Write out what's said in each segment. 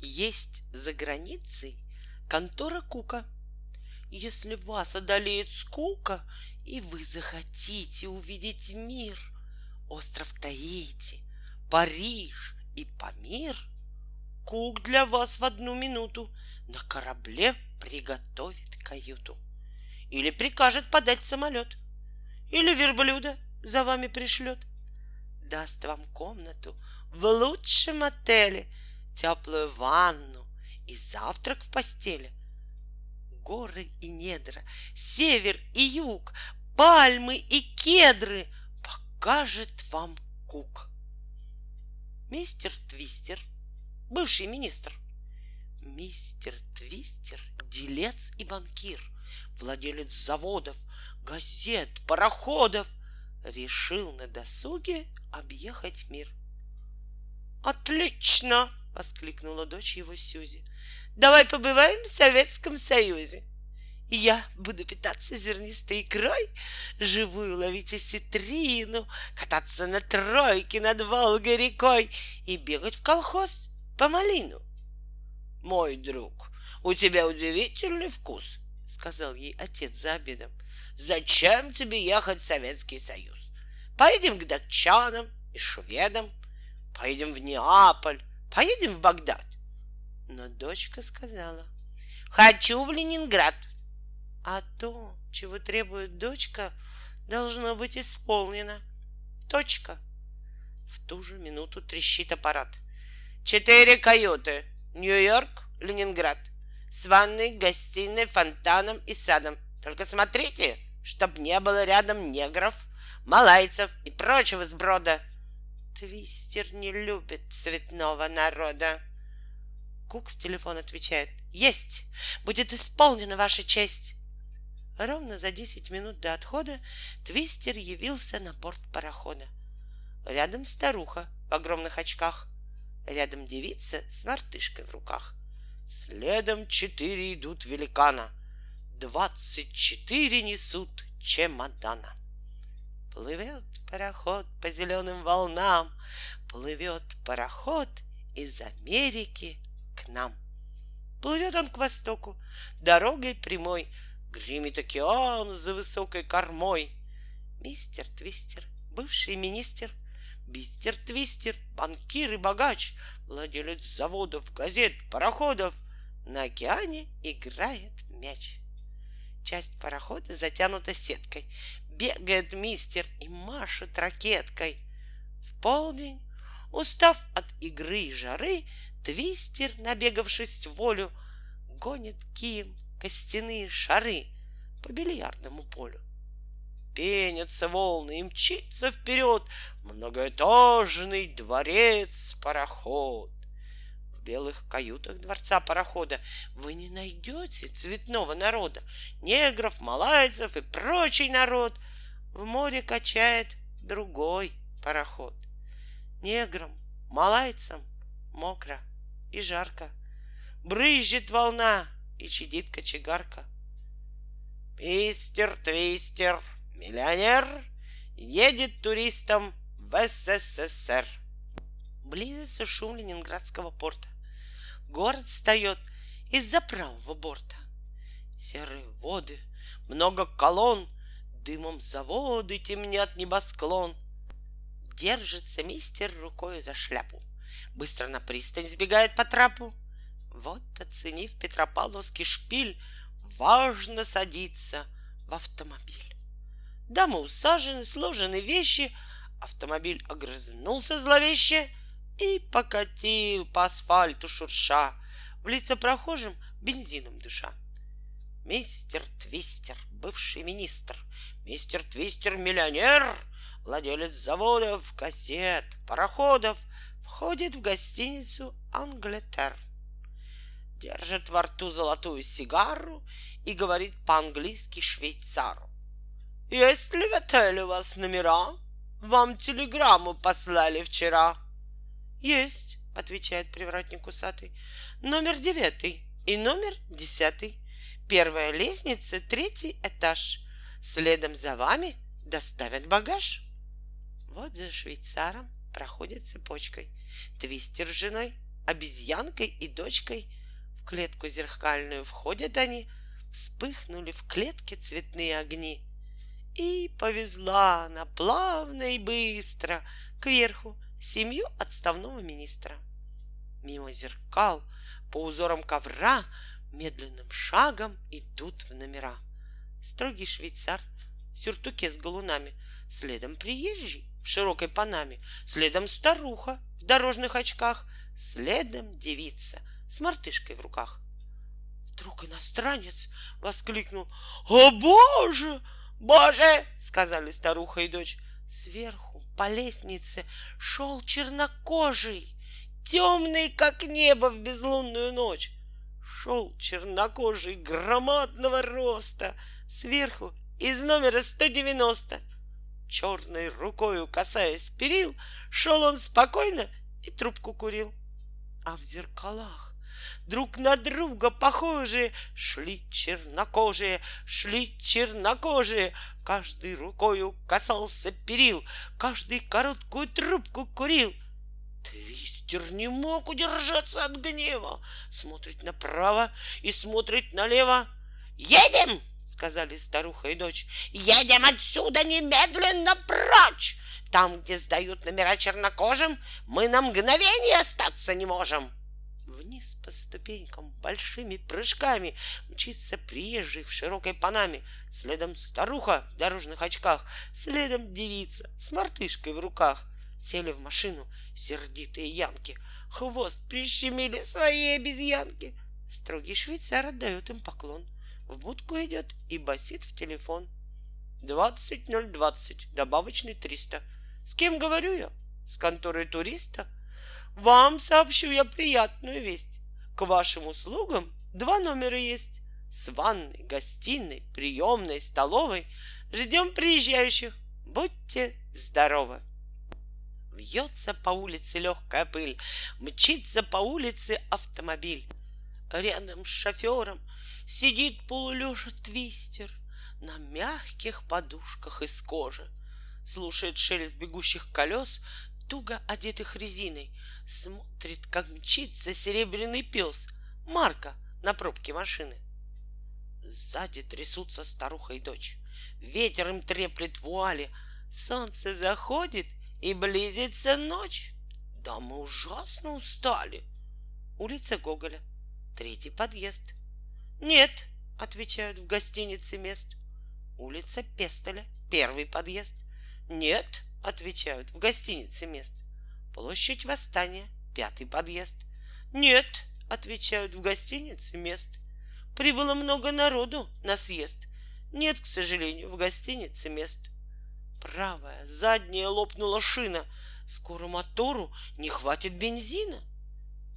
Есть за границей контора Кука. Если вас одолеет скука, и вы захотите увидеть мир, остров Таити, Париж и Памир, Кук для вас в одну минуту на корабле приготовит каюту. Или прикажет подать самолет, или верблюда за вами пришлет. Даст вам комнату в лучшем отеле, теплую ванну и завтрак в постели. Горы и недра, север и юг, пальмы и кедры покажет вам Кук. Мистер Твистер, бывший министр, мистер Твистер, делец и банкир, владелец заводов, газет, пароходов, решил на досуге объехать мир. «Отлично!» — воскликнула дочь его Сюзи. «Давай побываем в Советском Союзе. Я буду питаться зернистой икрой, живую ловить осетрину, кататься на тройке над Волгой рекой и бегать в колхоз по малину. Мой друг, у тебя удивительный вкус, сказал ей отец за обедом. Зачем тебе ехать в Советский Союз? Поедем к датчанам и шведам, поедем в Неаполь, поедем в Багдад. Но дочка сказала, хочу в Ленинград. А то, чего требует дочка, должно быть исполнено. Точка. В ту же минуту трещит аппарат. Четыре каюты. Нью-Йорк, Ленинград. С ванной, гостиной, фонтаном и садом. Только смотрите, чтоб не было рядом негров, малайцев и прочего сброда. Твистер не любит цветного народа. Кук в телефон отвечает. Есть! Будет исполнена ваша честь. Ровно за десять минут до отхода Твистер явился на борт парохода. Рядом старуха в огромных очках. Рядом девица с мартышкой в руках. Следом четыре идут великана. Двадцать четыре несут чемодана. Плывет пароход по зеленым волнам, Плывет пароход из Америки к нам. Плывет он к востоку, дорогой прямой, Гремит океан за высокой кормой. Мистер Твистер, бывший министр, Мистер Твистер, банкир и богач, Владелец заводов, газет, пароходов, На океане играет мяч. Часть парохода затянута сеткой, Бегает мистер и машет ракеткой. В полдень, устав от игры и жары, Твистер, набегавшись в волю, Гонит кием костяные шары по бильярдному полю. Пенятся волны и мчится вперед многоэтажный дворец-пароход. В белых каютах дворца парохода вы не найдете цветного народа, негров, малайцев и прочий народ. В море качает другой пароход. Неграм, малайцам мокро и жарко. Брызжет волна и чадит кочегарка. Мистер Твистер, миллионер, едет туристом в СССР. Близится шум Ленинградского порта. Город встает из-за правого борта. Серые воды, много колонн, Дымом заводы темнят небосклон. Держится мистер рукой за шляпу. Быстро на пристань сбегает по трапу. Вот, оценив Петропавловский шпиль, Важно садиться в автомобиль. Дамы усажены, сложены вещи, Автомобиль огрызнулся зловеще И покатил по асфальту шурша, В лица прохожим бензином дыша. Мистер Твистер, бывший министр, Мистер Твистер, миллионер, Владелец заводов, газет, пароходов, Входит в гостиницу Англетер — держит во рту золотую сигару и говорит по-английски швейцару. «Есть ли в отеле у вас номера? Вам телеграмму послали вчера». «Есть», — отвечает привратник усатый. «Номер девятый и номер десятый. Первая лестница, третий этаж. Следом за вами доставят багаж». Вот за швейцаром проходит цепочкой. Твистер с женой обезьянкой и дочкой. В клетку зеркальную входят они, вспыхнули в клетке цветные огни. И повезла она плавно и быстро кверху семью отставного министра. Мимо зеркал по узорам ковра медленным шагом идут в номера. Строгий швейцар в сюртуке с галунами, следом приезжий в широкой панаме, следом старуха в дорожных очках, следом девица с мартышкой в руках. Вдруг иностранец воскликнул «О, Боже! Боже!» — сказали старуха и дочь. Сверху по лестнице шел чернокожий, темный, как небо в безлунную ночь. Шел чернокожий громадного роста, сверху из номера 190. Черной рукою касаясь перил, шел он спокойно и трубку курил. А в зеркалах друг на друга похожие шли чернокожие, шли чернокожие. Каждый рукою касался перил, каждый короткую трубку курил. Твистер не мог удержаться от гнева, смотрит направо и смотрит налево. «Едем!» сказали старуха и дочь. Едем отсюда немедленно прочь! Там, где сдают номера чернокожим, мы на мгновение остаться не можем. Вниз по ступенькам большими прыжками мчится приезжий в широкой панаме, следом старуха в дорожных очках, следом девица с мартышкой в руках. Сели в машину сердитые янки, хвост прищемили свои обезьянки. Строгий швейцар отдает им поклон — в будку идет и басит в телефон. Двадцать ноль двадцать, добавочный триста. С кем говорю я? С конторы туриста? Вам сообщу я приятную весть. К вашим услугам два номера есть. С ванной, гостиной, приемной, столовой. Ждем приезжающих. Будьте здоровы. Вьется по улице легкая пыль, мчится по улице автомобиль. Рядом с шофером Сидит полулежа твистер На мягких подушках из кожи. Слушает шелест бегущих колес, Туго одетых резиной. Смотрит, как мчится серебряный пес Марка на пробке машины. Сзади трясутся старуха и дочь. Ветер им треплет вуали. Солнце заходит, и близится ночь. Да мы ужасно устали. Улица Гоголя, третий подъезд — нет, отвечают в гостинице мест. Улица Пестоля, первый подъезд. Нет, отвечают в гостинице мест. Площадь Восстания, пятый подъезд. Нет, отвечают в гостинице мест. Прибыло много народу на съезд. Нет, к сожалению, в гостинице мест. Правая, задняя лопнула шина. Скоро мотору не хватит бензина.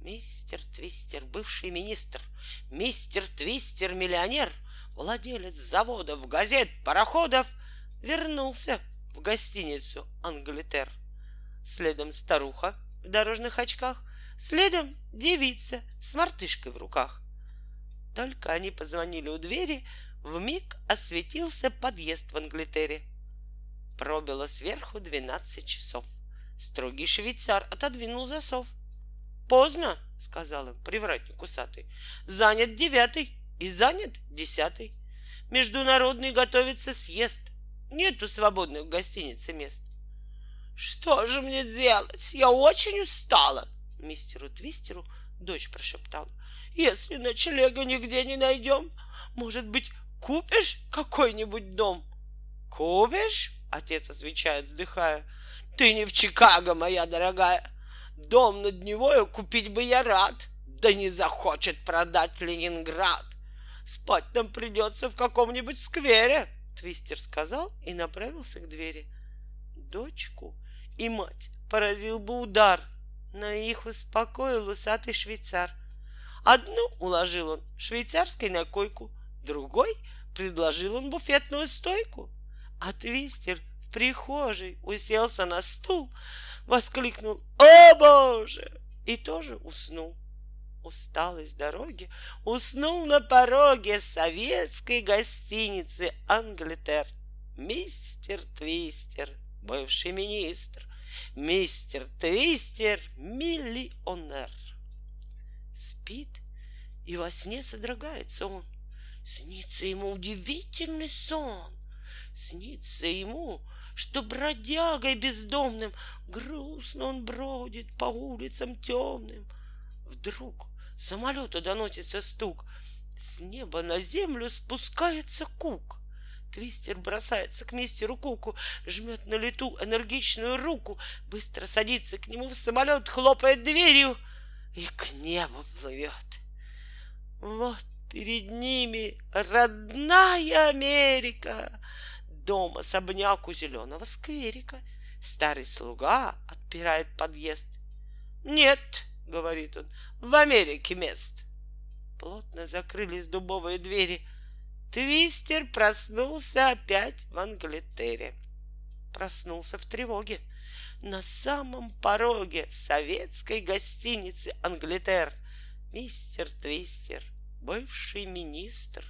Мистер Твистер, бывший министр, мистер Твистер, миллионер, владелец заводов, газет, пароходов, вернулся в гостиницу Англитер. Следом старуха в дорожных очках, следом девица с мартышкой в руках. Только они позвонили у двери, в миг осветился подъезд в Англитере. Пробило сверху двенадцать часов. Строгий швейцар отодвинул засов — Поздно, сказал им привратник усатый. Занят девятый и занят десятый. Международный готовится съезд. Нету свободных в гостинице мест. Что же мне делать? Я очень устала. Мистеру Твистеру дочь прошептала. Если ночлега нигде не найдем, может быть, купишь какой-нибудь дом? Купишь? Отец отвечает, вздыхая. Ты не в Чикаго, моя дорогая. Дом над Невою купить бы я рад, да не захочет продать Ленинград. Спать нам придется в каком-нибудь сквере, Твистер сказал и направился к двери. Дочку и мать поразил бы удар, но их успокоил усатый швейцар. Одну уложил он швейцарской на койку, другой предложил он буфетную стойку, а Твистер в прихожей уселся на стул, воскликнул «О, Боже!» и тоже уснул. Усталый с дороги, уснул на пороге советской гостиницы Англитер. Мистер Твистер, бывший министр, мистер Твистер, миллионер. Спит, и во сне содрогается он. Снится ему удивительный сон. Снится ему, что бродягой бездомным грустно он бродит по улицам темным. Вдруг самолету доносится стук, с неба на землю спускается кук. Твистер бросается к мистеру Куку, жмет на лету энергичную руку, быстро садится к нему в самолет, хлопает дверью и к небу плывет. Вот перед ними родная Америка, дом особняк у зеленого скверика. Старый слуга отпирает подъезд. Нет, говорит он, в Америке мест. Плотно закрылись дубовые двери. Твистер проснулся опять в Англитере. Проснулся в тревоге. На самом пороге советской гостиницы Англитер мистер Твистер, бывший министр,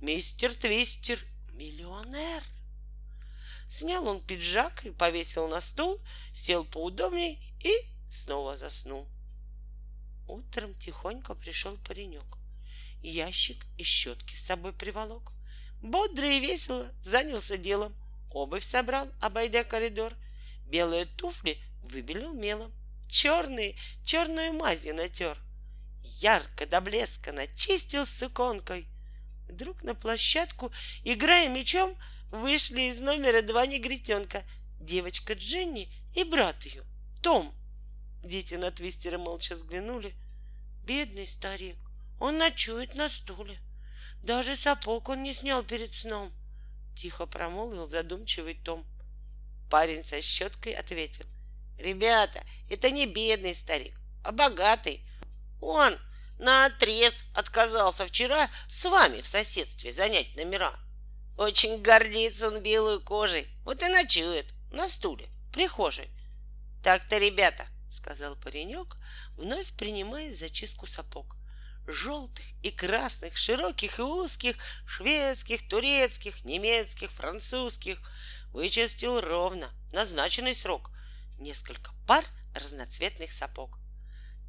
мистер Твистер, миллионер. Снял он пиджак и повесил на стул, сел поудобней и снова заснул. Утром тихонько пришел паренек. Ящик и щетки с собой приволок. Бодро и весело занялся делом. Обувь собрал, обойдя коридор. Белые туфли выбелил мелом. Черные, черную мазью натер. Ярко до блеска начистил суконкой. Вдруг на площадку, играя мечом, вышли из номера два негритенка, девочка Дженни и брат ее, Том. Дети на твистера молча взглянули. Бедный старик, он ночует на стуле. Даже сапог он не снял перед сном. Тихо промолвил задумчивый Том. Парень со щеткой ответил. Ребята, это не бедный старик, а богатый. Он на отрез отказался вчера с вами в соседстве занять номера. Очень гордится он белой кожей. Вот и ночует на стуле, в прихожей. Так-то, ребята, сказал паренек, вновь принимая зачистку сапог. Желтых и красных, широких и узких, шведских, турецких, немецких, французских. Вычистил ровно, назначенный срок. Несколько пар разноцветных сапог.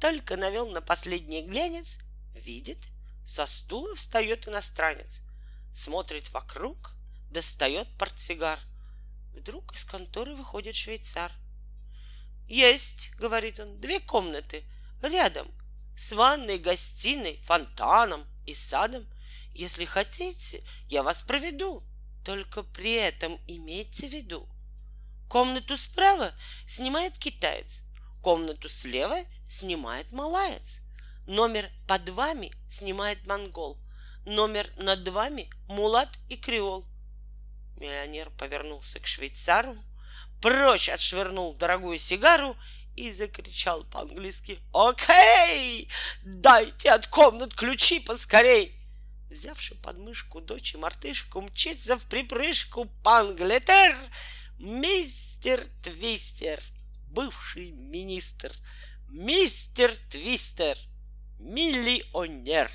Только навел на последний глянец, видит, со стула встает иностранец — смотрит вокруг, достает портсигар. Вдруг из конторы выходит швейцар. «Есть», — говорит он, — «две комнаты рядом, с ванной, гостиной, фонтаном и садом. Если хотите, я вас проведу, только при этом имейте в виду. Комнату справа снимает китаец, комнату слева снимает малаец, номер под вами снимает монгол — номер над вами мулат и креол. Миллионер повернулся к швейцару, прочь отшвырнул дорогую сигару и закричал по-английски «Окей! Дайте от комнат ключи поскорей!» Взявши под мышку дочь и мартышку, мчится в припрыжку панглетер мистер Твистер, бывший министр, мистер Твистер, миллионер.